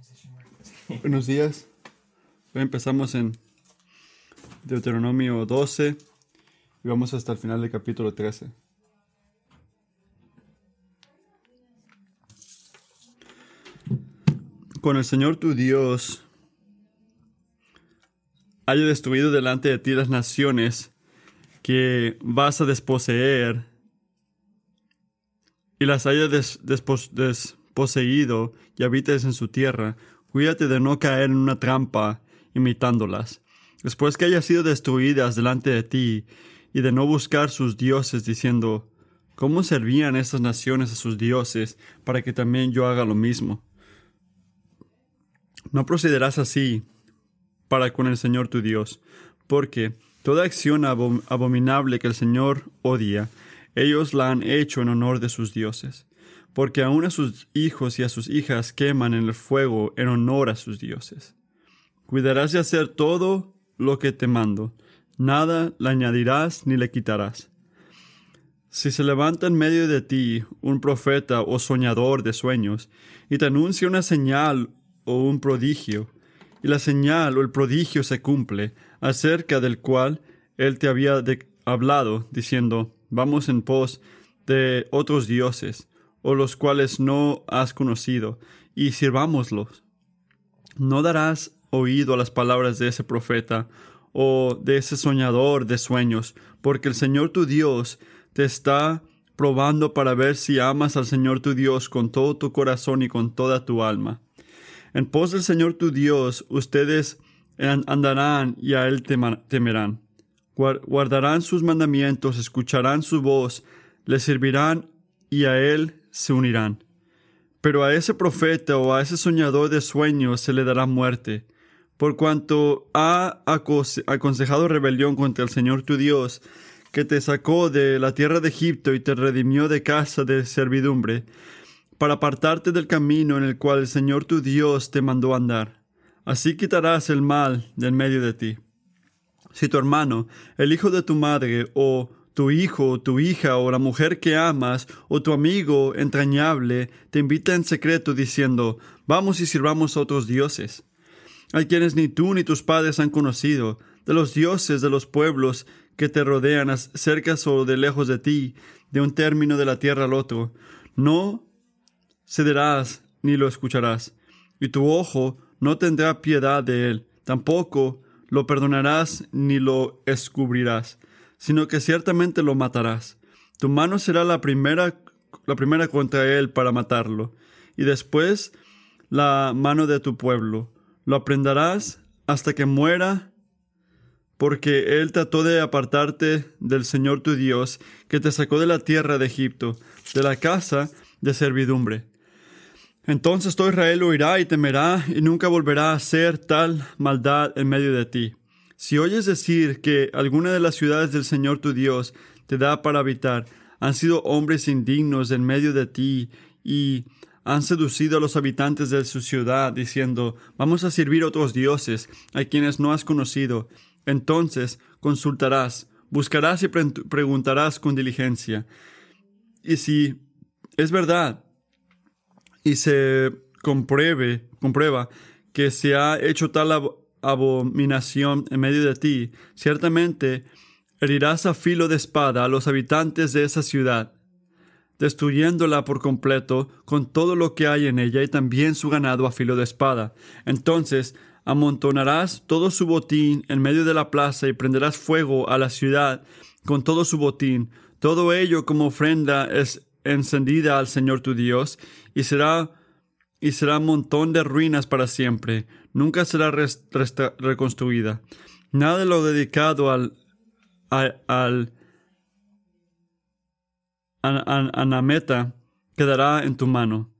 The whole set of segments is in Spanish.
Buenos días. Hoy empezamos en Deuteronomio 12 y vamos hasta el final del capítulo 13. Con el Señor tu Dios haya destruido delante de ti las naciones que vas a desposeer y las haya des- despos- desposeído y habites en su tierra, cuídate de no caer en una trampa imitándolas. Después que hayas sido destruidas delante de ti y de no buscar sus dioses diciendo, ¿cómo servían estas naciones a sus dioses para que también yo haga lo mismo? No procederás así para con el Señor tu Dios, porque toda acción abom- abominable que el Señor odia, ellos la han hecho en honor de sus dioses, porque aun a sus hijos y a sus hijas queman en el fuego en honor a sus dioses. Cuidarás de hacer todo lo que te mando, nada le añadirás ni le quitarás. Si se levanta en medio de ti un profeta o soñador de sueños, y te anuncia una señal o un prodigio, y la señal o el prodigio se cumple, acerca del cual él te había hablado, diciendo, vamos en pos de otros dioses, o los cuales no has conocido, y sirvámoslos. No darás oído a las palabras de ese profeta o de ese soñador de sueños, porque el Señor tu Dios te está probando para ver si amas al Señor tu Dios con todo tu corazón y con toda tu alma. En pos del Señor tu Dios, ustedes an- andarán y a Él temerán. Guar- Guardarán sus mandamientos, escucharán su voz, le servirán y a Él se unirán. Pero a ese profeta o a ese soñador de sueños se le dará muerte, por cuanto ha aconsejado rebelión contra el Señor tu Dios, que te sacó de la tierra de Egipto y te redimió de casa de servidumbre, para apartarte del camino en el cual el Señor tu Dios te mandó andar. Así quitarás el mal de en medio de ti. Si tu hermano, el hijo de tu madre, o tu hijo, tu hija, o la mujer que amas, o tu amigo entrañable, te invita en secreto diciendo, vamos y sirvamos a otros dioses, a quienes ni tú ni tus padres han conocido, de los dioses de los pueblos que te rodean, cerca o de lejos de ti, de un término de la tierra al otro, no cederás ni lo escucharás, y tu ojo no tendrá piedad de él, tampoco lo perdonarás ni lo escubrirás, sino que ciertamente lo matarás. Tu mano será la primera, la primera contra él para matarlo, y después la mano de tu pueblo. Lo aprenderás hasta que muera, porque él trató de apartarte del Señor tu Dios, que te sacó de la tierra de Egipto, de la casa de servidumbre. Entonces todo Israel oirá y temerá y nunca volverá a hacer tal maldad en medio de ti. Si oyes decir que alguna de las ciudades del Señor tu Dios te da para habitar, han sido hombres indignos en medio de ti y han seducido a los habitantes de su ciudad diciendo, vamos a servir a otros dioses a quienes no has conocido, entonces consultarás, buscarás y pre- preguntarás con diligencia. Y si es verdad y se compruebe, comprueba que se ha hecho tal abominación en medio de ti, ciertamente herirás a filo de espada a los habitantes de esa ciudad, destruyéndola por completo con todo lo que hay en ella y también su ganado a filo de espada. Entonces amontonarás todo su botín en medio de la plaza y prenderás fuego a la ciudad con todo su botín, todo ello como ofrenda es encendida al Señor tu Dios, y será y será montón de ruinas para siempre, nunca será reconstruida. Nada de lo dedicado al, al, an- an- anameta quedará en tu mano,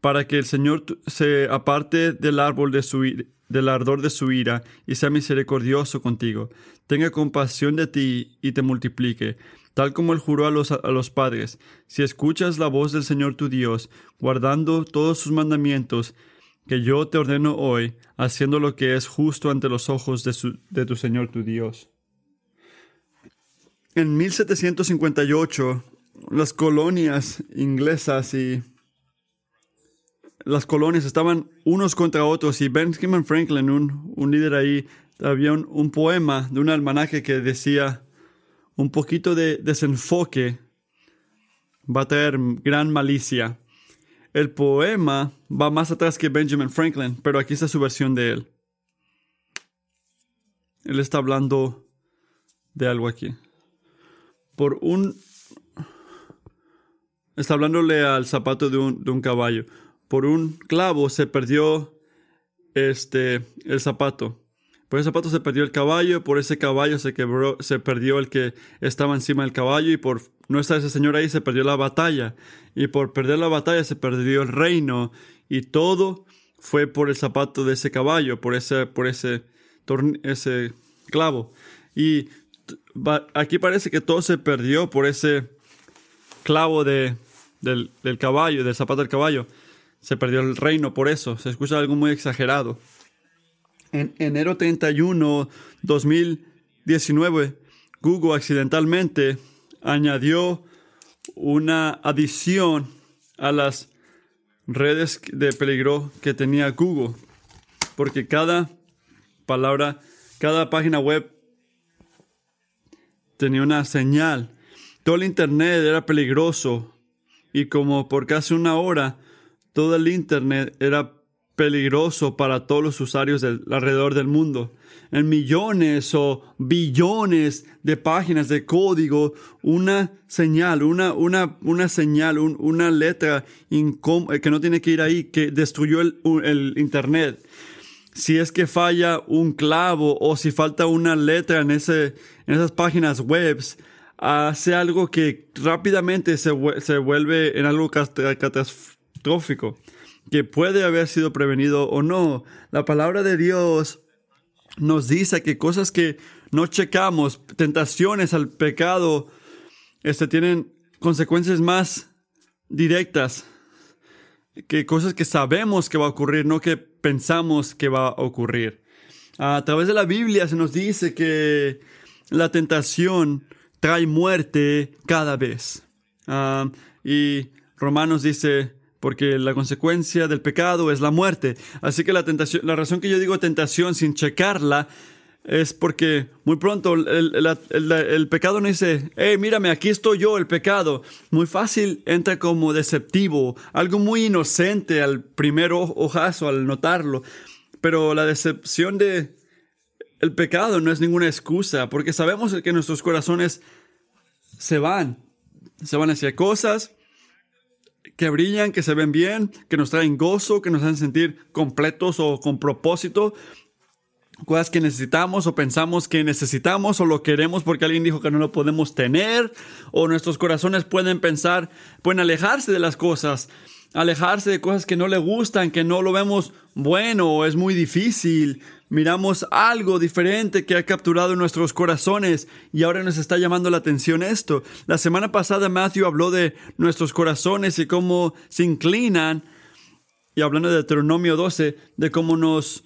para que el Señor se aparte del árbol de su del ardor de su ira y sea misericordioso contigo, tenga compasión de ti y te multiplique, tal como él juró a los, a los padres, si escuchas la voz del Señor tu Dios, guardando todos sus mandamientos, que yo te ordeno hoy, haciendo lo que es justo ante los ojos de, su- de tu Señor tu Dios. En 1758, las colonias inglesas y las colonias estaban unos contra otros y Benjamin Franklin, un, un líder ahí, había un, un, poema de un almanaque que decía un poquito de desenfoque va a traer gran malicia. El poema va más atrás que Benjamin Franklin, pero aquí está su versión de él. Él está hablando de algo aquí. Por un... Está hablándole al zapato de un, de un caballo. Por un clavo se perdió este, el zapato. Por ese zapato se perdió el caballo, por ese caballo se quebró, se perdió el que estaba encima del caballo y por no estar ese señor ahí se perdió la batalla. Y por perder la batalla se perdió el reino y todo fue por el zapato de ese caballo, por ese, por ese, clavo. Y aquí parece que todo se perdió por ese clavo de, del caballo, del zapato del caballo. Se perdió el reino por eso. Se escucha algo muy exagerado. En enero 31, 2019, Google accidentalmente añadió una adición a las redes de peligro que tenía Google. Porque cada palabra, cada página web tenía una señal. Todo el Internet era peligroso. Y como por casi una hora, todo el Internet era peligroso para todos los usuarios alrededor del mundo. En millones o billones de páginas de código, una señal, una, una, una señal, una letra eh, que no tiene que ir ahí, que destruyó el, el Internet. Si es que falla un clavo o si falta una letra en, ese, en esas páginas web, hace algo que rápidamente se, se vuelve en algo catastrófico que puede haber sido prevenido o no. La palabra de Dios nos dice que cosas que no checamos, tentaciones al pecado, este, tienen consecuencias más directas que cosas que sabemos que va a ocurrir, no que pensamos que va a ocurrir. A través de la Biblia se nos dice que la tentación trae muerte cada vez. Ah, y Romanos dice, porque la consecuencia del pecado es la muerte. Así que la tentación, la razón que yo digo tentación sin checarla es porque muy pronto el, pecado no dice, hey, mírame, aquí estoy yo, el pecado. Muy fácil entra como deceptivo, algo muy inocente al primer ojazo, al notarlo. Pero la decepción de el pecado no es ninguna excusa, porque sabemos que nuestros corazones se van, se van hacia cosas que brillan, que se ven bien, que nos traen gozo, que nos hacen sentir completos o con propósito, cosas que necesitamos o pensamos que necesitamos o lo queremos porque alguien dijo que no lo podemos tener, o nuestros corazones pueden pensar, pueden alejarse de las cosas, alejarse de cosas que no le gustan, que no lo vemos bueno es muy difícil, miramos algo diferente que ha capturado nuestros corazones y ahora nos está llamando la atención esto. La semana pasada Matthew habló de nuestros corazones y cómo se inclinan, y hablando de Deuteronomio 12, de cómo nos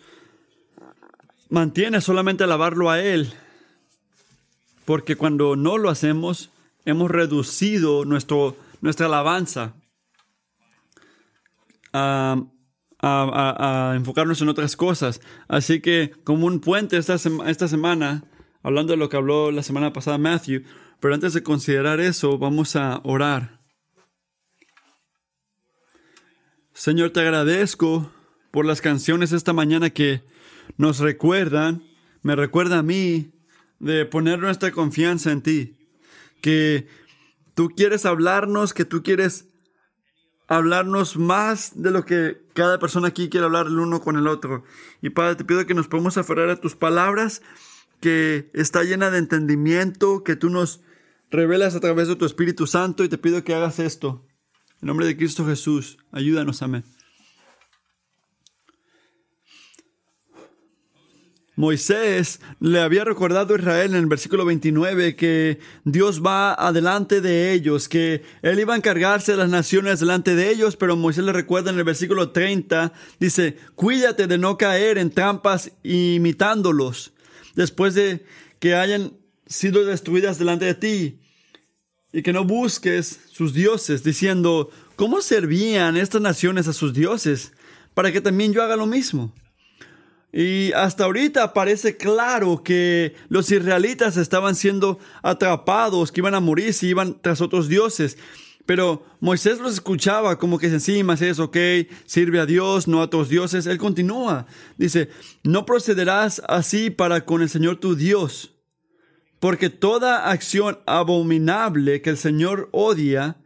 mantiene solamente alabarlo a Él, porque cuando no lo hacemos, hemos reducido nuestro, nuestra alabanza. A enfocarnos en otras cosas. Así que como un puente esta, esta semana, hablando de lo que habló la semana pasada Matthew, pero antes de considerar eso, vamos a orar. Señor, te agradezco por las canciones esta mañana que nos recuerdan, me recuerda a mí, de poner nuestra confianza en ti. Que tú quieres hablarnos, que tú quieres hablarnos más de lo que cada persona aquí quiere hablar el uno con el otro. Y Padre, te pido que nos podamos aferrar a tus palabras, que está llena de entendimiento, que tú nos revelas a través de tu Espíritu Santo y te pido que hagas esto. En nombre de Cristo Jesús, ayúdanos, amén. Moisés le había recordado a Israel en el versículo 29 que Dios va adelante de ellos, que Él iba a encargarse de las naciones delante de ellos, pero Moisés le recuerda en el versículo 30, dice, cuídate de no caer en trampas imitándolos, después de que hayan sido destruidas delante de ti, y que no busques sus dioses, diciendo, ¿cómo servían estas naciones a sus dioses? Para que también yo haga lo mismo. Y hasta ahorita parece claro que los israelitas estaban siendo atrapados, que iban a morir si iban tras otros dioses. Pero Moisés los escuchaba como que encima es ok, sirve a Dios, no a otros dioses. Él continúa. Dice, no procederás así para con el Señor tu Dios, porque toda acción abominable que el Señor odia,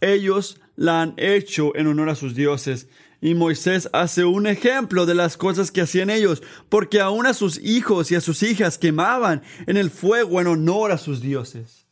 ellos la han hecho en honor a sus dioses. Y Moisés hace un ejemplo de las cosas que hacían ellos, porque aún a sus hijos y a sus hijas quemaban en el fuego en honor a sus dioses.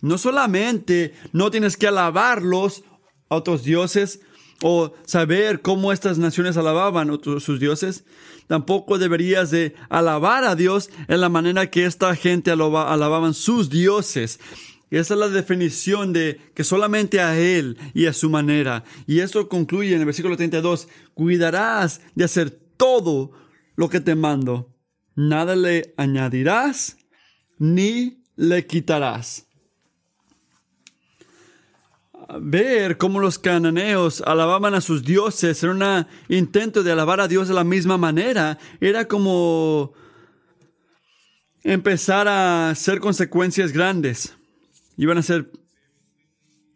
No solamente no tienes que alabarlos a otros dioses o saber cómo estas naciones alababan a sus dioses, tampoco deberías de alabar a Dios en la manera que esta gente alababan sus dioses. Y esa es la definición de que solamente a Él y a su manera. Y esto concluye en el versículo 32. Cuidarás de hacer todo lo que te mando. Nada le añadirás ni le quitarás. Ver cómo los cananeos alababan a sus dioses en un intento de alabar a Dios de la misma manera era como empezar a hacer consecuencias grandes iban a ser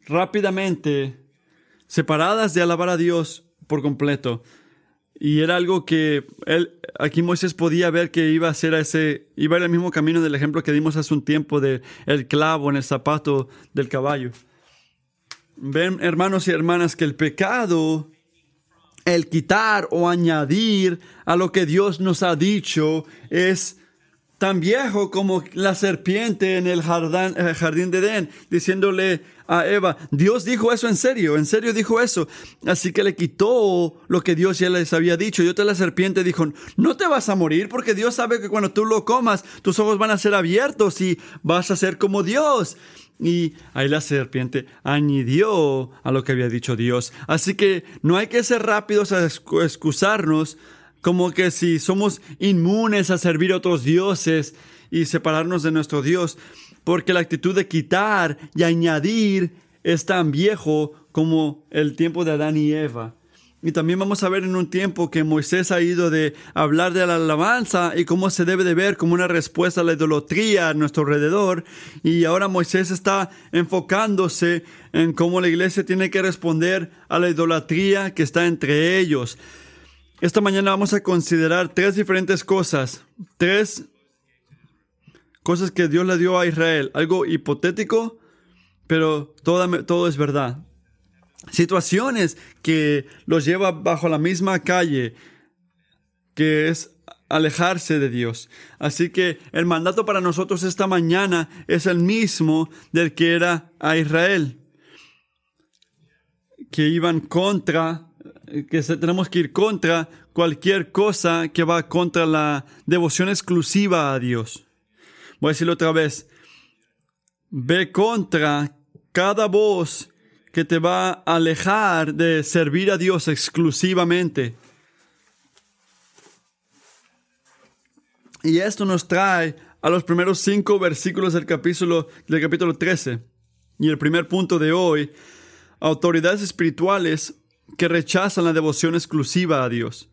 rápidamente separadas de alabar a Dios por completo. Y era algo que él, aquí Moisés podía ver que iba a ser ese, iba a el mismo camino del ejemplo que dimos hace un tiempo de el clavo en el zapato del caballo. Ven, hermanos y hermanas, que el pecado, el quitar o añadir a lo que Dios nos ha dicho es tan viejo como la serpiente en el jardín, eh, jardín de Edén, diciéndole a Eva, Dios dijo eso en serio, en serio dijo eso. Así que le quitó lo que Dios ya les había dicho. Y otra la serpiente dijo, no te vas a morir porque Dios sabe que cuando tú lo comas, tus ojos van a ser abiertos y vas a ser como Dios. Y ahí la serpiente añadió a lo que había dicho Dios. Así que no hay que ser rápidos a excusarnos como que si somos inmunes a servir a otros dioses y separarnos de nuestro Dios, porque la actitud de quitar y añadir es tan viejo como el tiempo de Adán y Eva. Y también vamos a ver en un tiempo que Moisés ha ido de hablar de la alabanza y cómo se debe de ver como una respuesta a la idolatría a nuestro alrededor. Y ahora Moisés está enfocándose en cómo la iglesia tiene que responder a la idolatría que está entre ellos. Esta mañana vamos a considerar tres diferentes cosas, tres cosas que Dios le dio a Israel, algo hipotético, pero todo, es verdad. Situaciones que los lleva bajo la misma calle, que es alejarse de Dios. Así que el mandato para nosotros esta mañana es el mismo del que era a Israel, que iban contra que tenemos que ir contra cualquier cosa que va contra la devoción exclusiva a Dios. Voy a decirlo otra vez. Ve contra cada voz que te va a alejar de servir a Dios exclusivamente. Y esto nos trae a los primeros cinco versículos del capítulo, del capítulo 13. Y el primer punto de hoy, autoridades espirituales que rechazan la devoción exclusiva a Dios.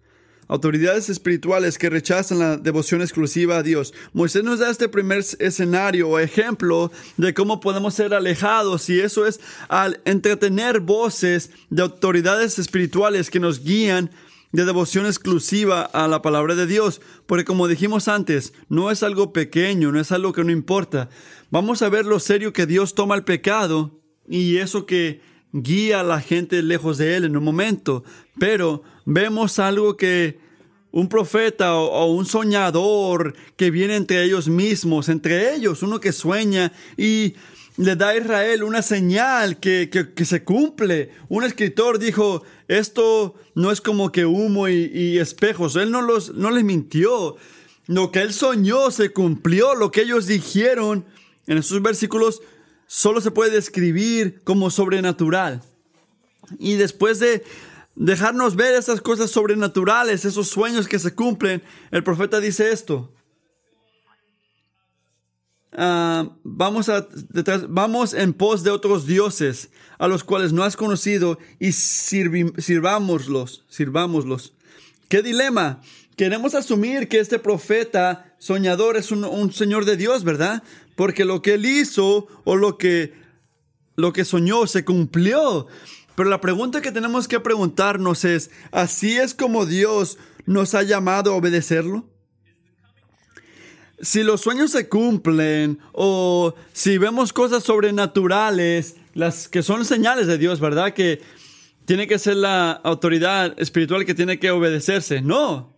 Autoridades espirituales que rechazan la devoción exclusiva a Dios. Moisés nos da este primer escenario o ejemplo de cómo podemos ser alejados y eso es al entretener voces de autoridades espirituales que nos guían de devoción exclusiva a la palabra de Dios. Porque como dijimos antes, no es algo pequeño, no es algo que no importa. Vamos a ver lo serio que Dios toma el pecado y eso que guía a la gente lejos de Él en un momento, pero vemos algo que un profeta o, un soñador que viene entre ellos mismos, entre ellos, uno que sueña y le da a Israel una señal que, se cumple. Un escritor dijo, esto no es como que humo y, espejos. Él no, los, no les mintió. Lo que él soñó se cumplió, lo que ellos dijeron en esos versículos solo se puede describir como sobrenatural. Y después de dejarnos ver esas cosas sobrenaturales, esos sueños que se cumplen, el profeta dice esto. ah, vamos, a, vamos en pos de otros dioses a los cuales no has conocido y sirvámoslos, sirvámoslos. ¿Qué dilema? Queremos asumir que este profeta soñador es un, un, señor de Dios, ¿verdad? Porque lo que él hizo o lo que, lo que soñó se cumplió. Pero la pregunta que tenemos que preguntarnos es, ¿así es como Dios nos ha llamado a obedecerlo? Si los sueños se cumplen o si vemos cosas sobrenaturales, las que son señales de Dios, ¿verdad? Que tiene que ser la autoridad espiritual que tiene que obedecerse. No,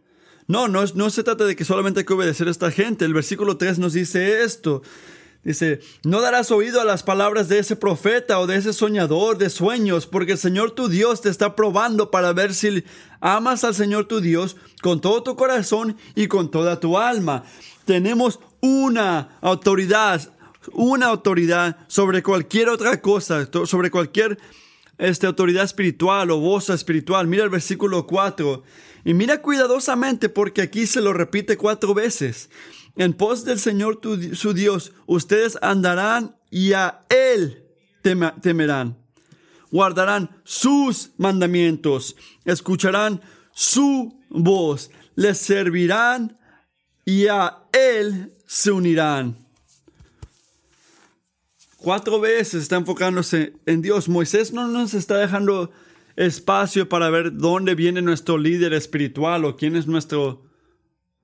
no, no, no se trata de que solamente hay que obedecer a esta gente. El versículo 3 nos dice esto. Dice, no darás oído a las palabras de ese profeta o de ese soñador de sueños, porque el Señor tu Dios te está probando para ver si amas al Señor tu Dios con todo tu corazón y con toda tu alma. Tenemos una autoridad, una autoridad sobre cualquier otra cosa, sobre cualquier este, autoridad espiritual o voz espiritual. Mira el versículo 4 y mira cuidadosamente porque aquí se lo repite cuatro veces. En pos del Señor su Dios, ustedes andarán y a Él temerán. Guardarán sus mandamientos, escucharán su voz, les servirán y a Él se unirán. Cuatro veces está enfocándose en Dios. Moisés no nos está dejando espacio para ver dónde viene nuestro líder espiritual o quién es nuestro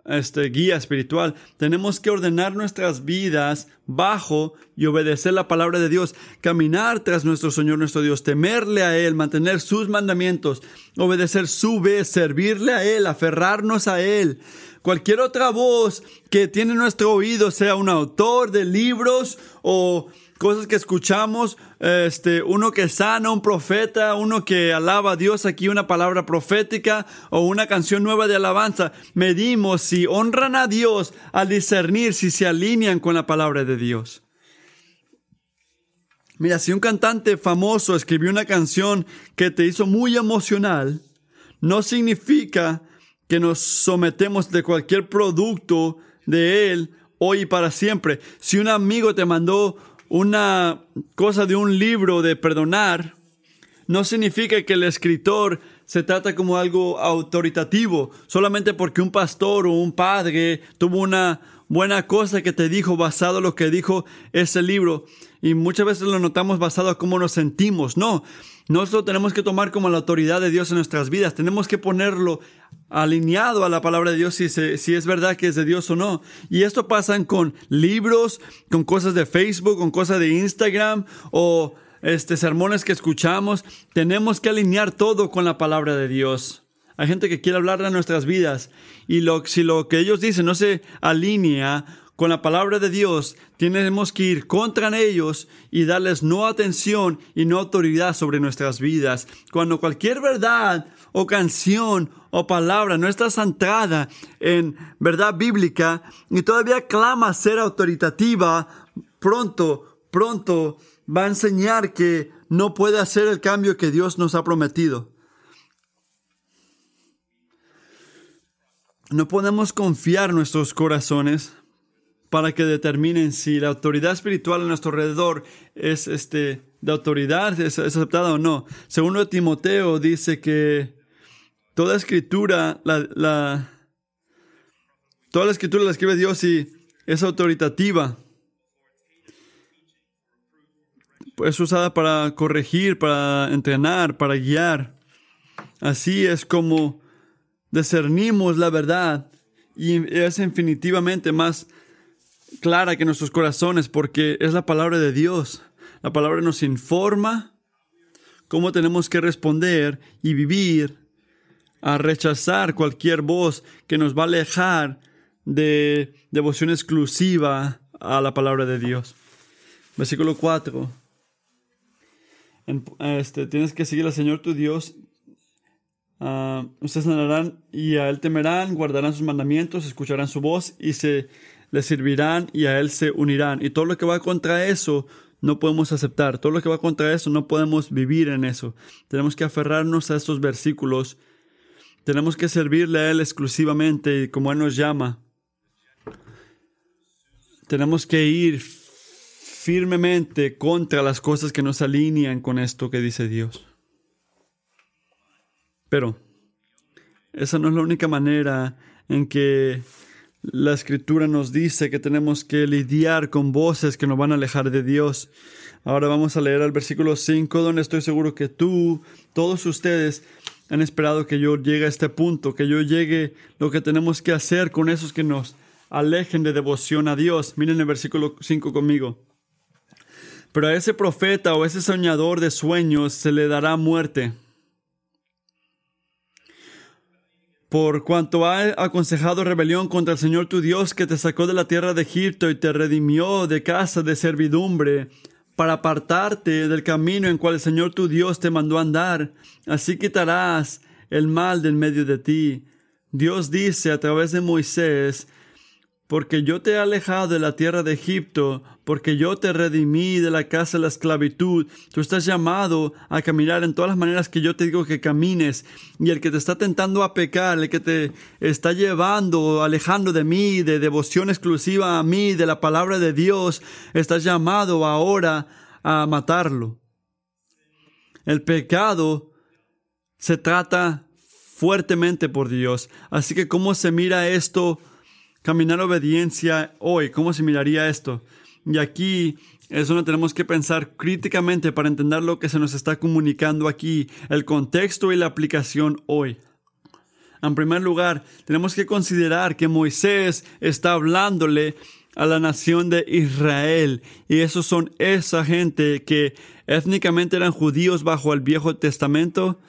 este, guía espiritual. Tenemos que ordenar nuestras vidas bajo y obedecer la palabra de Dios, caminar tras nuestro Señor nuestro Dios, temerle a Él, mantener sus mandamientos, obedecer su vez, servirle a Él, aferrarnos a Él. Cualquier otra voz que tiene nuestro oído, sea un autor de libros o cosas que escuchamos, este, uno que sana, un profeta, uno que alaba a Dios aquí, una palabra profética o una canción nueva de alabanza. Medimos si honran a Dios al discernir si se alinean con la palabra de Dios. Mira, si un cantante famoso escribió una canción que te hizo muy emocional, no significa que nos sometemos de cualquier producto de él hoy y para siempre. Si un amigo te mandó una cosa de un libro de perdonar, no significa que el escritor se trata como algo autoritativo, solamente porque un pastor o un padre tuvo una buena cosa que te dijo basado en lo que dijo ese libro. Y muchas veces lo notamos basado en cómo nos sentimos. No, nosotros tenemos que tomar como la autoridad de Dios en nuestras vidas. Tenemos que ponerlo alineado a la palabra de Dios si, es verdad que es de Dios o no. Y esto pasa con libros, con cosas de Facebook, con cosas de Instagram o este, sermones que escuchamos. Tenemos que alinear todo con la palabra de Dios. Hay gente que quiere hablar de nuestras vidas y si lo que ellos dicen no se alinea con la palabra de Dios, tenemos que ir contra ellos y darles no atención y no autoridad sobre nuestras vidas. Cuando cualquier verdad o canción o palabra no está centrada en verdad bíblica y todavía clama ser autoritativa, pronto, pronto va a enseñar que no puede hacer el cambio que Dios nos ha prometido. No podemos confiar nuestros corazones para que determinen si la autoridad espiritual a nuestro alrededor es este, de autoridad, es, aceptada o no. Segundo Timoteo dice que toda escritura, la, toda la escritura la escribe Dios y es autoritativa. Es usada para corregir, para entrenar, para guiar. Así es como discernimos la verdad y es infinitivamente más clara que nuestros corazones porque es la palabra de Dios. La palabra nos informa cómo tenemos que responder y vivir a rechazar cualquier voz que nos va a alejar de devoción exclusiva a la palabra de Dios. Versículo 4. Este, tienes que seguir al Señor tu Dios. Uh, ustedes andarán y a Él temerán, guardarán sus mandamientos, escucharán su voz y se le servirán y a Él se unirán. Y todo lo que va contra eso no podemos aceptar. Todo lo que va contra eso no podemos vivir en eso. Tenemos que aferrarnos a estos versículos. Tenemos que servirle a Él exclusivamente como Él nos llama. tenemos que ir firmemente contra las cosas que nos alinean con esto que dice Dios. Pero esa no es la única manera en que la escritura nos dice que tenemos que lidiar con voces que nos van a alejar de Dios. Ahora vamos a leer el versículo 5, donde estoy seguro que tú, todos ustedes, han esperado que yo llegue a este punto, que yo llegue lo que tenemos que hacer con esos que nos alejen de devoción a Dios. Miren el versículo 5 conmigo. Pero a ese profeta o ese soñador de sueños se le dará muerte. Por cuanto ha aconsejado rebelión contra el Señor tu Dios que te sacó de la tierra de Egipto y te redimió de casa de servidumbre, para apartarte del camino en cual el Señor tu Dios te mandó andar, así quitarás el mal del medio de ti. Dios dice a través de Moisés, porque yo te he alejado de la tierra de Egipto, porque yo te redimí de la casa de la esclavitud. Tú estás llamado a caminar en todas las maneras que yo te digo que camines. Y el que te está tentando a pecar, el que te está llevando, alejando de mí, de devoción exclusiva a mí, de la palabra de Dios, estás llamado ahora a matarlo. El pecado se trata fuertemente por Dios. Así que, ¿cómo se mira esto? Caminar obediencia hoy, ¿cómo se miraría esto? Y aquí es donde tenemos que pensar críticamente para entender lo que se nos está comunicando aquí, el contexto y la aplicación hoy. En primer lugar, tenemos que considerar que Moisés está hablándole a la nación de Israel. Y esos son esa gente que étnicamente eran judíos bajo el Viejo Testamento,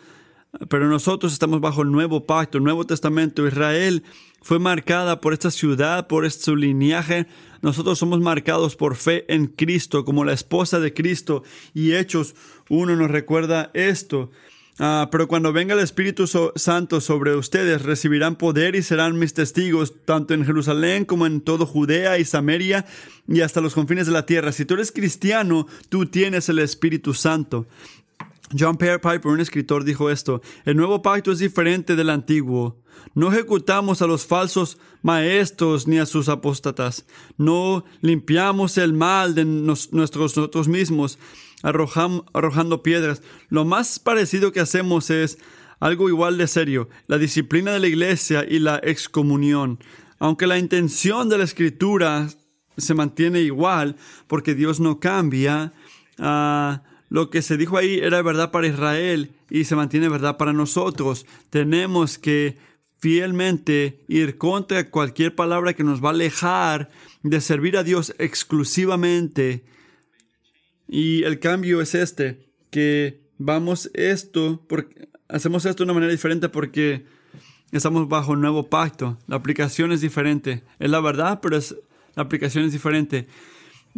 pero nosotros estamos bajo el Nuevo Pacto, el Nuevo Testamento. Israel fue marcada por esta ciudad, por su linaje. Nosotros somos marcados por fe en Cristo, como la esposa de Cristo. Y Hechos uno nos recuerda esto. Ah, pero cuando venga el Espíritu Santo sobre ustedes, recibirán poder y serán mis testigos, tanto en Jerusalén como en todo Judea y Samaria y hasta los confines de la tierra. Si tú eres cristiano, tú tienes el Espíritu Santo. John Piper, un escritor, dijo esto, el nuevo pacto es diferente del antiguo. No ejecutamos a los falsos maestros ni a sus apóstatas. No limpiamos el mal de nuestros nosotros mismos arrojando piedras. Lo más parecido que hacemos es algo igual de serio, la disciplina de la iglesia y la excomunión. Aunque la intención de la escritura se mantiene igual, porque Dios no cambia, ah, lo que se dijo ahí era verdad para Israel y se mantiene verdad para nosotros. Tenemos que fielmente ir contra cualquier palabra que nos va a alejar de servir a Dios exclusivamente. Y el cambio es este, que vamos esto, porque, hacemos esto de una manera diferente porque estamos bajo un nuevo pacto. La aplicación es diferente. Es la verdad, pero la aplicación es diferente.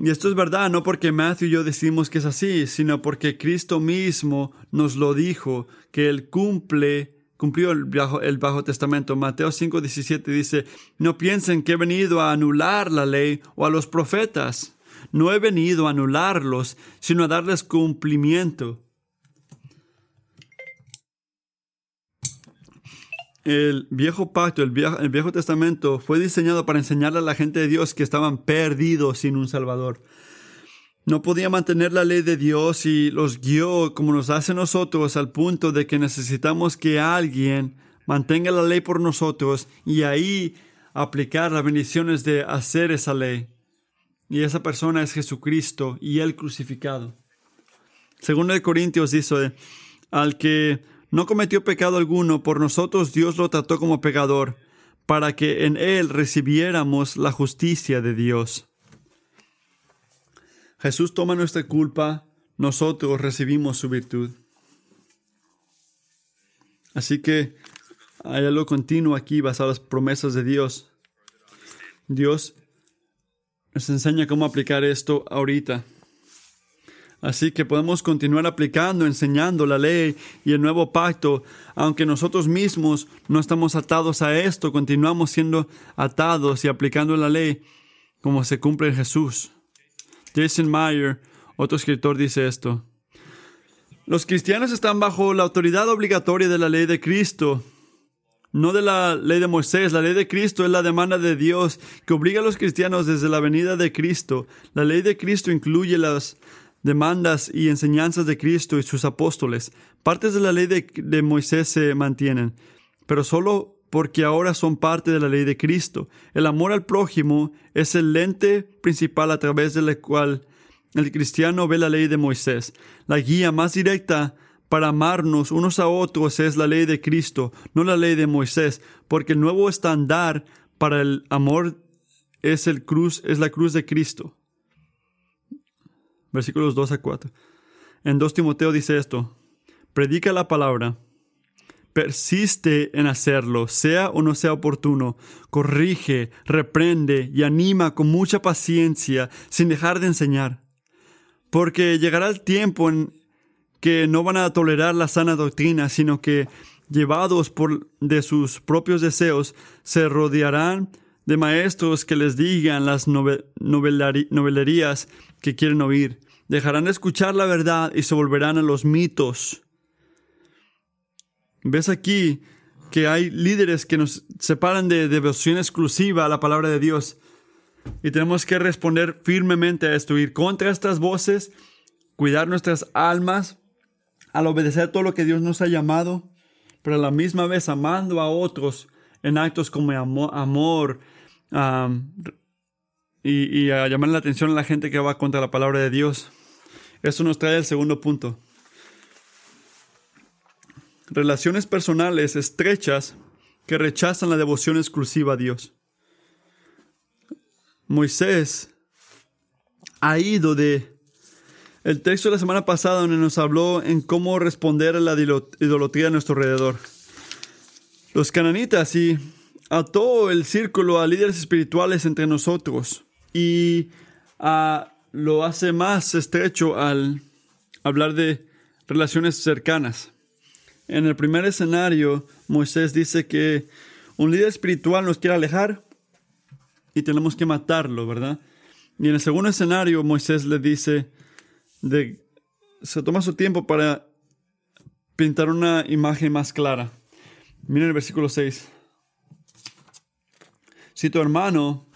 Y esto es verdad, no porque Matthew y yo decimos que es así, sino porque Cristo mismo nos lo dijo, que Él cumple cumplió el Bajo, el Bajo Testamento. Mateo 5:17 dice, no piensen que he venido a anular la ley o a los profetas. No he venido a anularlos, sino a darles cumplimiento. El viejo pacto, el viejo, Testamento fue diseñado para enseñarle a la gente de Dios que estaban perdidos sin un Salvador no podía mantener la ley de Dios y los guió como nos hace nosotros al punto de que necesitamos que alguien mantenga la ley por nosotros y ahí aplicar las bendiciones de hacer esa ley. Y esa persona es Jesucristo y Él crucificado. Segundo de Corintios dice, al que no cometió pecado alguno, por nosotros Dios lo trató como pecador, para que en Él recibiéramos la justicia de Dios. Jesús toma nuestra culpa, nosotros recibimos su virtud. Así que hay algo continuo aquí basado en las promesas de Dios. Dios nos enseña cómo aplicar esto ahorita. Así que podemos continuar aplicando, enseñando la ley y el nuevo pacto, aunque nosotros mismos no estamos atados a esto, continuamos siendo atados y aplicando la ley como se cumple en Jesús. Jason Meyer, otro escritor, dice esto. Los cristianos están bajo la autoridad obligatoria de la ley de Cristo. no de la ley de Moisés. La ley de Cristo es la demanda de Dios que obliga a los cristianos desde la venida de Cristo. La ley de Cristo incluye las demandas y enseñanzas de Cristo y sus apóstoles. Partes de la ley de, Moisés se mantienen, pero solo porque ahora son parte de la ley de Cristo. El amor al prójimo es el lente principal a través del cual el cristiano ve la ley de Moisés. La guía más directa para amarnos unos a otros es la ley de Cristo, no la ley de Moisés, porque el nuevo estándar para el amor es el cruz, es la cruz de Cristo. Versículos 2 a 4. En 2 Timoteo dice esto: Predica la palabra, persiste en hacerlo, sea o no sea oportuno, corrige, reprende y anima con mucha paciencia, sin dejar de enseñar. Porque llegará el tiempo en que no van a tolerar la sana doctrina, sino que, llevados por de sus propios deseos, se rodearán de maestros que les digan las novelerías que quieren oír. Dejarán de escuchar la verdad y se volverán a los mitos. ¿Ves aquí que hay líderes que nos separan de devoción exclusiva a la palabra de Dios? Y tenemos que responder firmemente a esto, contra estas voces, cuidar nuestras almas, al obedecer todo lo que Dios nos ha llamado, pero a la misma vez amando a otros en actos como amor, y, y, a llamar la atención a la gente que va contra la palabra de Dios. Eso nos trae el segundo punto. Relaciones personales estrechas que rechazan la devoción exclusiva a Dios. Moisés ha ido de el texto de la semana pasada donde nos habló en cómo responder a la idolatría a nuestro alrededor. Los cananitas y ató el círculo a líderes espirituales entre nosotros y lo hace más estrecho al hablar de relaciones cercanas. En el primer escenario, Moisés dice que un líder espiritual nos quiere alejar y tenemos que matarlo, ¿verdad? Y en el segundo escenario, Moisés le dice, de, se toma su tiempo para pintar una imagen más clara. Miren el versículo 6. Si tu hermano,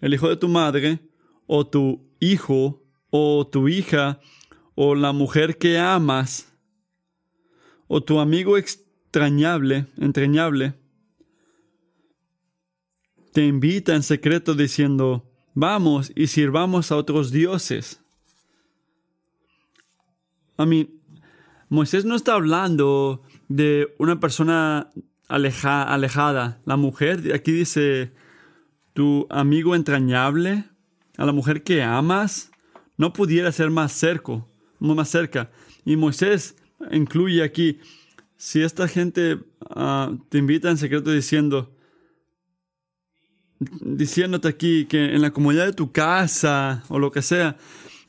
el hijo de tu madre, o tu hijo, o tu hija, o la mujer que amas, o tu amigo extrañable, entrañable, te invita en secreto diciendo, vamos y sirvamos a otros dioses a mí, Moisés no está hablando de una persona alejada. La mujer, aquí dice, tu amigo entrañable, a la mujer que amas, no pudiera ser más cerca, más cerca. Y Moisés incluye aquí, si esta gente ah, te invita en secreto diciendo, diciéndote aquí que en la comunidad de tu casa o lo que sea,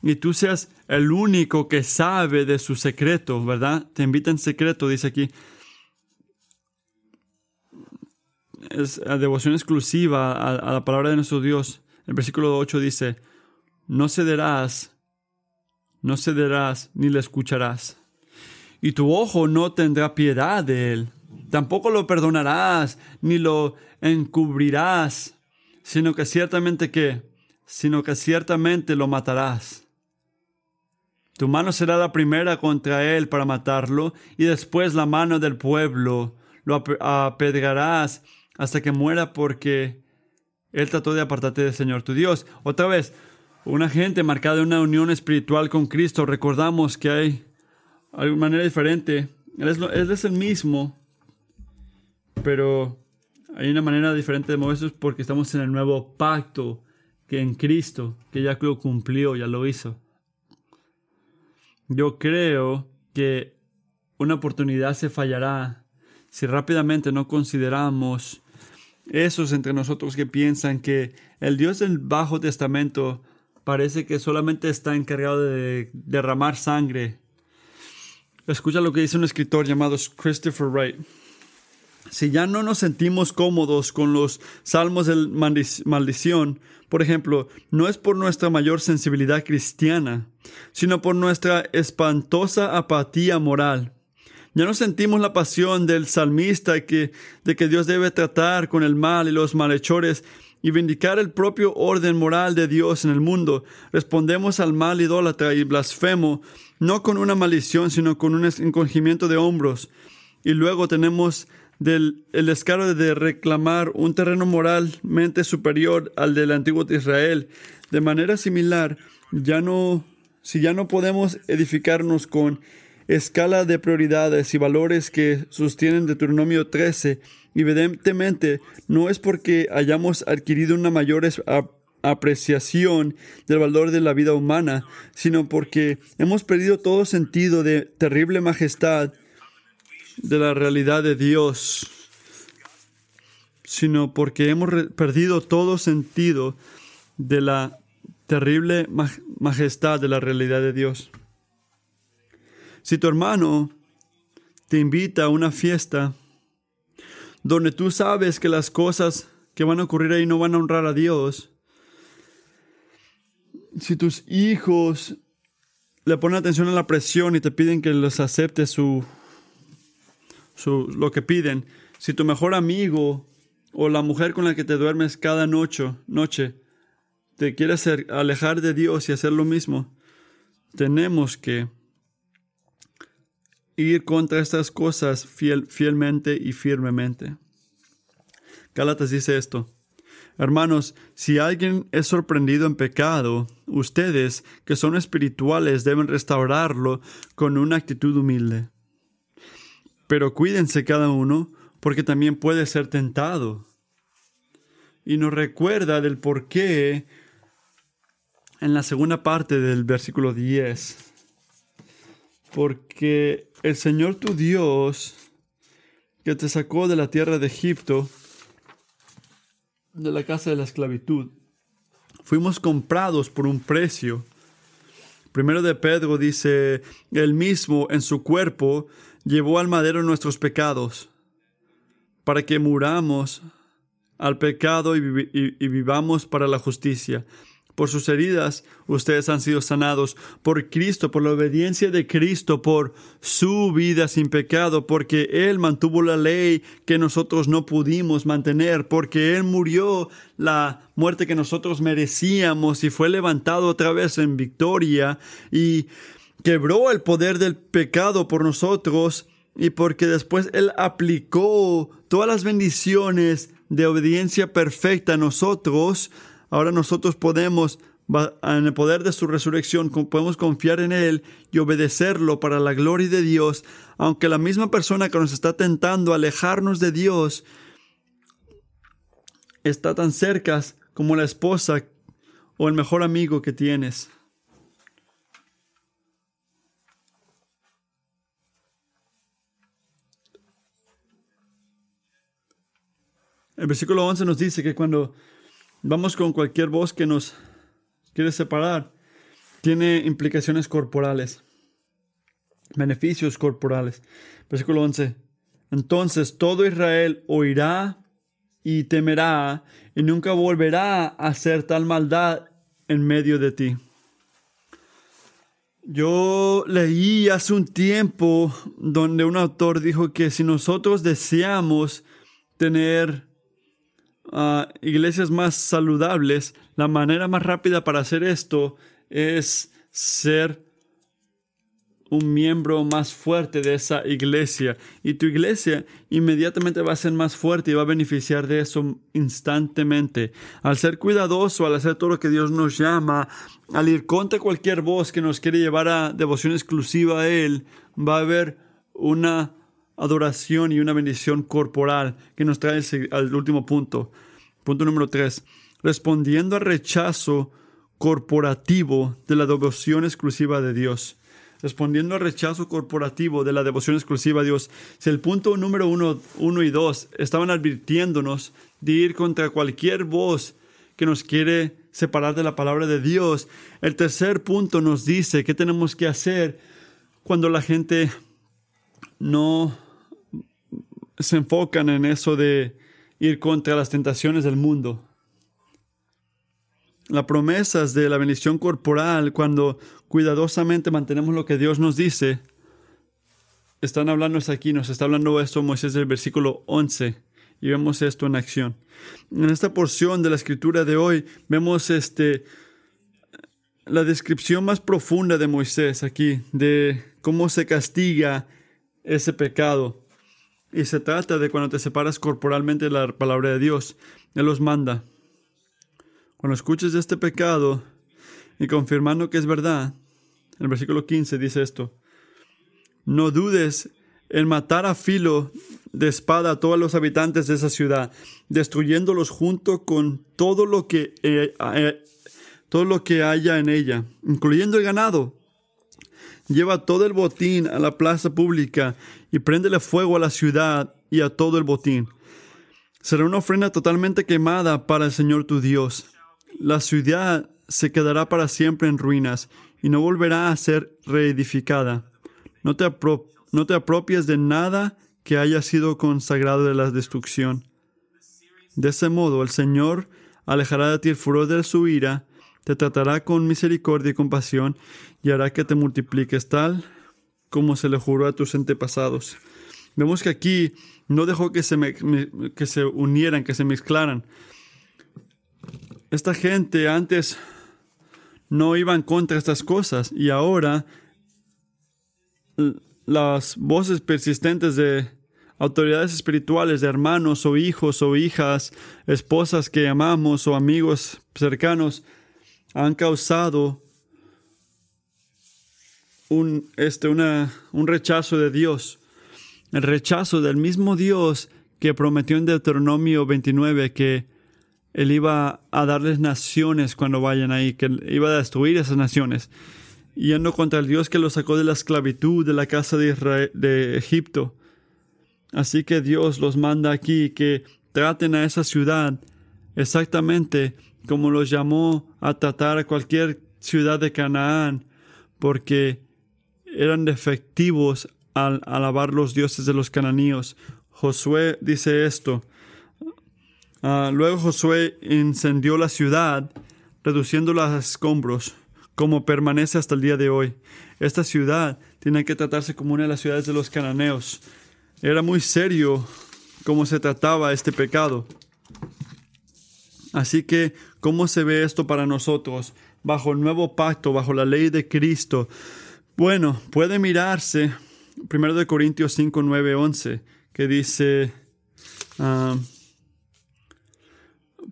y tú seas el único que sabe de su secreto, ¿verdad? Te invita en secreto, dice aquí. Es devoción exclusiva a, la palabra de nuestro Dios. El versículo 8 dice, no cederás, no cederás ni le escucharás. Y tu ojo no tendrá piedad de él. Tampoco lo perdonarás, ni lo encubrirás, sino que ciertamente que, sino que ciertamente lo matarás. Tu mano será la primera contra él para matarlo, y después la mano del pueblo. Lo apedrearás hasta que muera porque él trató de apartarte del Señor tu Dios. Otra vez, una gente marcada en una unión espiritual con Cristo, recordamos que hay, hay una manera diferente. Él es, es el mismo, pero hay una manera diferente de moverse porque estamos en el nuevo pacto que en Cristo, que ya lo cumplió, ya lo hizo. Yo creo que una oportunidad se fallará si rápidamente no consideramos esos entre nosotros que piensan que el Dios del Bajo Testamento parece que solamente está encargado de derramar sangre. Escucha lo que dice un escritor llamado Christopher Wright. Si ya no nos sentimos cómodos con los salmos de maldición, por ejemplo, no es por nuestra mayor sensibilidad cristiana, sino por nuestra espantosa apatía moral. Ya no sentimos la pasión del salmista de que Dios debe tratar con el mal y los malhechores y vindicar el propio orden moral de Dios en el mundo. Respondemos al mal idólatra y blasfemo, no con una maldición, sino con un encogimiento de hombros. Y luego tenemos el descaro de reclamar un terreno moralmente superior al del antiguo Israel. De manera similar, ya no, si ya no podemos edificarnos con escala de prioridades y valores que sostienen Deuteronomio 13, evidentemente no es porque hayamos adquirido una mayor apreciación del valor de la vida humana, sino porque hemos perdido todo sentido de terrible majestad de la realidad de Dios, sino porque hemos perdido todo sentido de la terrible majestad de la realidad de Dios. Si tu hermano te invita a una fiesta donde tú sabes que las cosas que van a ocurrir ahí no van a honrar a Dios, si tus hijos le ponen atención a la presión y te piden que los aceptes su lo que piden. Si tu mejor amigo o la mujer con la que te duermes cada noche, noche te quiere hacer, alejar de Dios y hacer lo mismo, tenemos que ir contra estas cosas fiel, fielmente y firmemente. Gálatas dice esto. Hermanos, si alguien es sorprendido en pecado, ustedes, que son espirituales, deben restaurarlo con una actitud humilde. Pero cuídense cada uno, porque también puede ser tentado. Y nos recuerda del por qué en la segunda parte del versículo 10. Porque el Señor tu Dios, que te sacó de la tierra de Egipto, de la casa de la esclavitud, fuimos comprados por un precio. Primero de Pedro dice, él mismo en su cuerpo llevó al madero nuestros pecados, para que muramos al pecado y, vivamos para la justicia. Por sus heridas ustedes han sido sanados, por Cristo, por la obediencia de Cristo, por su vida sin pecado, porque Él mantuvo la ley que nosotros no pudimos mantener, porque Él murió la muerte que nosotros merecíamos y fue levantado otra vez en victoria y quebró el poder del pecado por nosotros y porque después Él aplicó todas las bendiciones de obediencia perfecta a nosotros, ahora nosotros podemos, en el poder de su resurrección, podemos confiar en Él y obedecerlo para la gloria de Dios, aunque la misma persona que nos está tentando alejarnos de Dios está tan cerca como la esposa o el mejor amigo que tienes. El versículo 11 nos dice que cuando vamos con cualquier voz que nos quiere separar, tiene implicaciones corporales, beneficios corporales. Versículo 11. Entonces todo Israel oirá y temerá y nunca volverá a hacer tal maldad en medio de ti. Yo leí hace un tiempo donde un autor dijo que si nosotros deseamos tener iglesias más saludables, la manera más rápida para hacer esto es ser un miembro más fuerte de esa iglesia. Y tu iglesia inmediatamente va a ser más fuerte y va a beneficiar de eso instantemente. Al ser cuidadoso, al hacer todo lo que Dios nos llama, al ir contra cualquier voz que nos quiere llevar a devoción exclusiva a Él, va a haber una adoración y una bendición corporal que nos trae al último punto. Punto número tres. Respondiendo al rechazo corporativo de la devoción exclusiva de Dios. Respondiendo al rechazo corporativo de la devoción exclusiva a Dios. Si el punto número uno, uno y dos estaban advirtiéndonos de ir contra cualquier voz que nos quiere separar de la palabra de Dios, el tercer punto nos dice qué tenemos que hacer cuando la gente no se enfocan en eso de ir contra las tentaciones del mundo. Las promesas de la bendición corporal, cuando cuidadosamente mantenemos lo que Dios nos dice, están hablando aquí, nos está hablando esto Moisés del versículo 11 y vemos esto en acción. En esta porción de la escritura de hoy vemos este la descripción más profunda de Moisés aquí, de cómo se castiga ese pecado. Y se trata de cuando te separas corporalmente de la palabra de Dios. Él los manda. Cuando escuches este pecado y confirmando que es verdad, el versículo 15 dice esto, no dudes en matar a filo de espada a todos los habitantes de esa ciudad, destruyéndolos junto con todo lo que eh, eh, todo lo que haya en ella, incluyendo el ganado. Lleva todo el botín a la plaza pública y préndele fuego a la ciudad y a todo el botín. Será una ofrenda totalmente quemada para el Señor tu Dios. La ciudad se quedará para siempre en ruinas y no volverá a ser reedificada. No te, no te apropies de nada que haya sido consagrado de la destrucción. De ese modo el Señor alejará de ti el furor de su ira te tratará con misericordia y compasión y hará que te multipliques tal como se le juró a tus antepasados. Vemos que aquí no dejó que se, que se unieran, que se mezclaran. Esta gente antes no iban contra estas cosas y ahora las voces persistentes de autoridades espirituales, de hermanos o hijos o hijas, esposas que amamos o amigos cercanos, han causado un, este, una, un rechazo de Dios, el rechazo del mismo Dios que prometió en Deuteronomio 29 que Él iba a darles naciones cuando vayan ahí, que Él iba a destruir esas naciones, yendo contra el Dios que los sacó de la esclavitud de la casa de, Egipto. Así que Dios los manda aquí que traten a esa ciudad exactamente como los llamó a tratar a cualquier ciudad de Canaán, porque eran defectivos al alabar los dioses de los cananíos. Josué dice esto. Ah, luego Josué incendió la ciudad, reduciendo los escombros, como permanece hasta el día de hoy. Esta ciudad tiene que tratarse como una de las ciudades de los cananeos. Era muy serio cómo se trataba este pecado. Así que, ¿cómo se ve esto para nosotros bajo el nuevo pacto, bajo la ley de Cristo? Bueno, puede mirarse 1 Corintios 5, 9, 11, que dice, ah,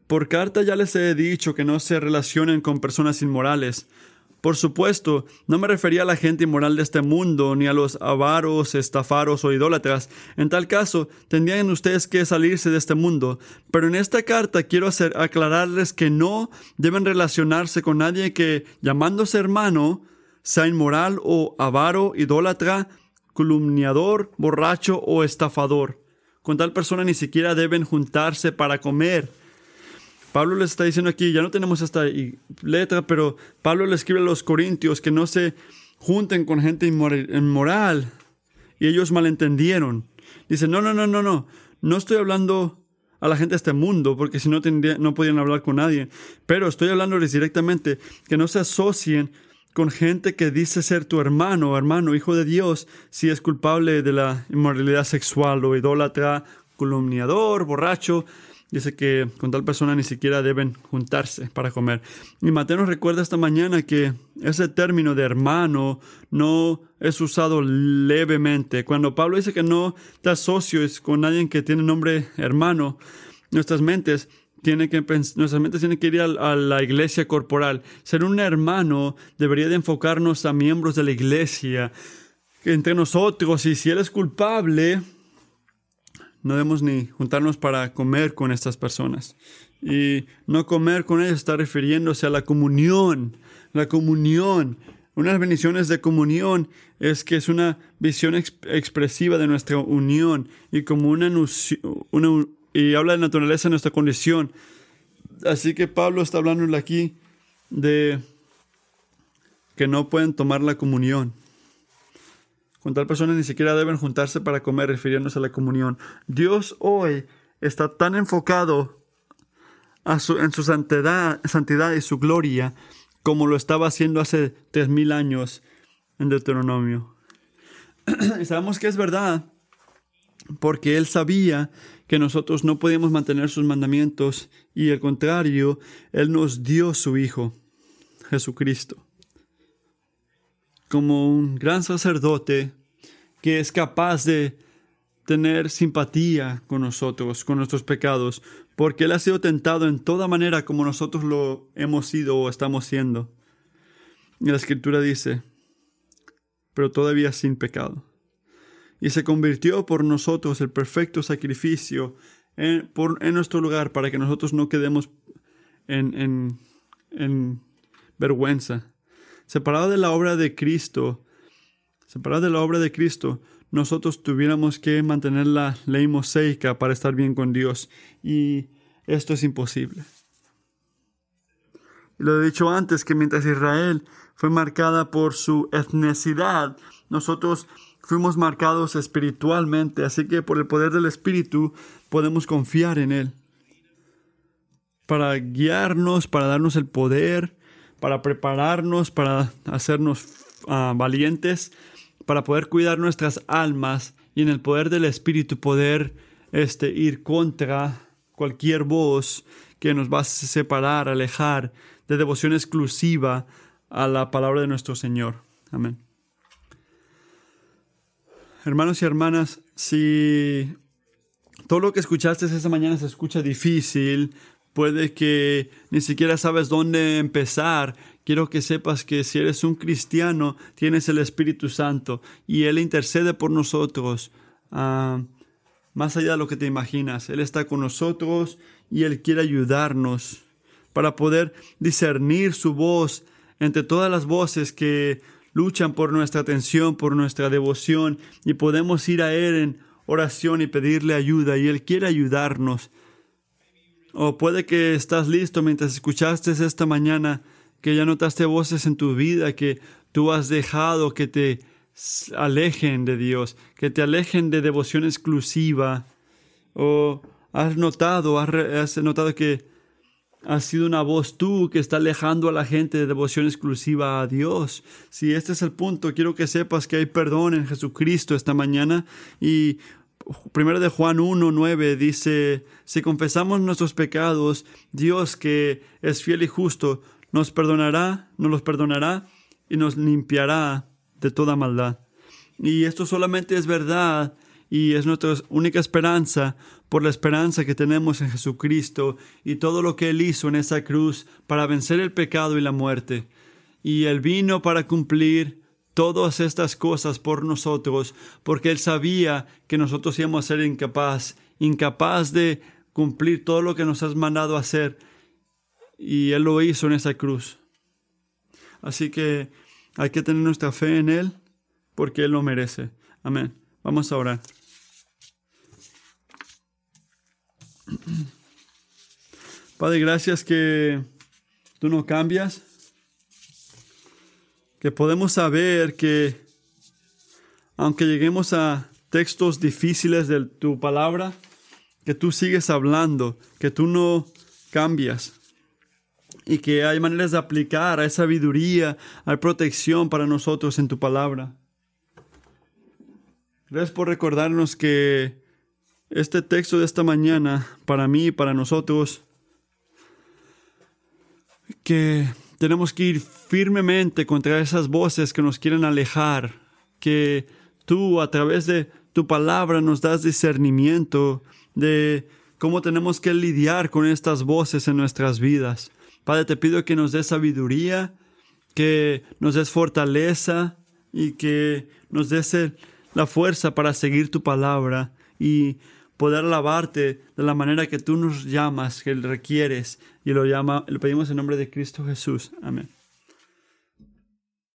por carta ya les he dicho que no se relacionen con personas inmorales, por supuesto, no me refería a la gente inmoral de este mundo, ni a los avaros, estafaros o idólatras. En tal caso, tendrían ustedes que salirse de este mundo. Pero en esta carta quiero hacer, aclararles que no deben relacionarse con nadie que, llamándose hermano, sea inmoral o avaro, idólatra, calumniador, borracho o estafador. Con tal persona ni siquiera deben juntarse para comer Pablo les está diciendo aquí, ya no tenemos esta letra, pero Pablo le escribe a los corintios que no se junten con gente inmoral. Y ellos malentendieron. Dice, no, no, no, no, no. No estoy hablando a la gente de este mundo, porque si no, no podían hablar con nadie. Pero estoy hablándoles directamente que no se asocien con gente que dice ser tu hermano, hermano, hijo de Dios, si es culpable de la inmoralidad sexual o idólatra, calumniador, borracho, dice que con tal persona ni siquiera deben juntarse para comer. Y Mateo nos recuerda esta mañana que ese término de hermano no es usado levemente. Cuando Pablo dice que no te asocies con alguien que tiene nombre hermano, nuestras mentes tiene que, nuestras mentes tienen que ir a, la iglesia corporal. Ser un hermano debería de enfocarnos a miembros de la iglesia entre nosotros y si él es culpable, no debemos ni juntarnos para comer con estas personas. Y no comer con ellos está refiriéndose a la comunión, la comunión. Una de las bendiciones de comunión es que es una visión expresiva de nuestra unión y como una, una, y habla de naturaleza de nuestra condición. Así que Pablo está hablando aquí de que no pueden tomar la comunión. Con tal persona ni siquiera deben juntarse para comer, refiriéndose a la comunión. Dios hoy está tan enfocado en su santidad, y su gloria como lo estaba haciendo hace tres mil años en Deuteronomio. y sabemos que es verdad porque Él sabía que nosotros no podíamos mantener sus mandamientos y al contrario, Él nos dio su Hijo, Jesucristo, como un gran sacerdote que es capaz de tener simpatía con nosotros, con nuestros pecados, porque Él ha sido tentado en toda manera como nosotros lo hemos sido o estamos siendo. Y la escritura dice, pero todavía sin pecado y se convirtió por nosotros el perfecto sacrificio en, en nuestro lugar para que nosotros no quedemos en, en, en vergüenza. Separado de la obra de Cristo, separado de la obra de Cristo, nosotros tuviéramos que mantener la ley mosaica para estar bien con Dios y esto es imposible. Lo he dicho antes que mientras Israel fue marcada por su etnicidad, nosotros fuimos marcados espiritualmente, así que por el poder del Espíritu podemos confiar en Él. Para guiarnos, para darnos el poder, para prepararnos, para hacernos ah, valientes, para poder cuidar nuestras almas y en el poder del Espíritu poder este, ir contra cualquier voz que nos va a separar, alejar de devoción exclusiva a la palabra de nuestro Señor. Amén. Hermanos y hermanas, si todo lo que escuchaste esta mañana se escucha difícil, puede que ni siquiera sabes dónde empezar, quiero que sepas que si eres un cristiano, tienes el Espíritu Santo y Él intercede por nosotros. Ah, más allá de lo que te imaginas, Él está con nosotros y Él quiere ayudarnos para poder discernir su voz entre todas las voces que luchan por nuestra atención, por nuestra devoción, y podemos ir a Él en oración y pedirle ayuda, y Él quiere ayudarnos. O puede que estás listo mientras escuchaste esta mañana, que ya notaste voces en tu vida, que tú has dejado que te alejen de Dios, que te alejen de devoción exclusiva, o has notado, has, notado que has sido una voz tú que está alejando a la gente de devoción exclusiva a Dios. Si este es el punto, quiero que sepas que hay perdón en Jesucristo esta mañana y primero de Juan 1, 9 dice, si confesamos nuestros pecados, Dios que es fiel y justo, nos perdonará, nos los perdonará y nos limpiará de toda maldad. Y esto solamente es verdad y es nuestra única esperanza por la esperanza que tenemos en Jesucristo y todo lo que Él hizo en esa cruz para vencer el pecado y la muerte. Y Él vino para cumplir todas estas cosas por nosotros, porque Él sabía que nosotros íbamos a ser incapaz, incapaz de cumplir todo lo que nos has mandado hacer. Y Él lo hizo en esa cruz. Así que hay que tener nuestra fe en Él, porque Él lo merece. Amén. Vamos a orar. Padre, gracias que tú no cambias, que podemos saber que aunque lleguemos a textos difíciles de tu palabra, que tú sigues hablando, que tú no cambias y que hay maneras de aplicar, hay sabiduría, hay protección para nosotros en tu palabra. Gracias por recordarnos que este texto de esta mañana, para mí y para nosotros, que tenemos que ir firmemente contra esas voces que nos quieren alejar, que tú a través de tu palabra nos das discernimiento de cómo tenemos que lidiar con estas voces en nuestras vidas. Padre, te pido que nos des sabiduría, que nos des fortaleza y que nos des la fuerza para seguir tu palabra y poder alabarte de la manera que tú nos llamas, que requieres, y lo, llama, lo pedimos en nombre de Cristo Jesús. Amén.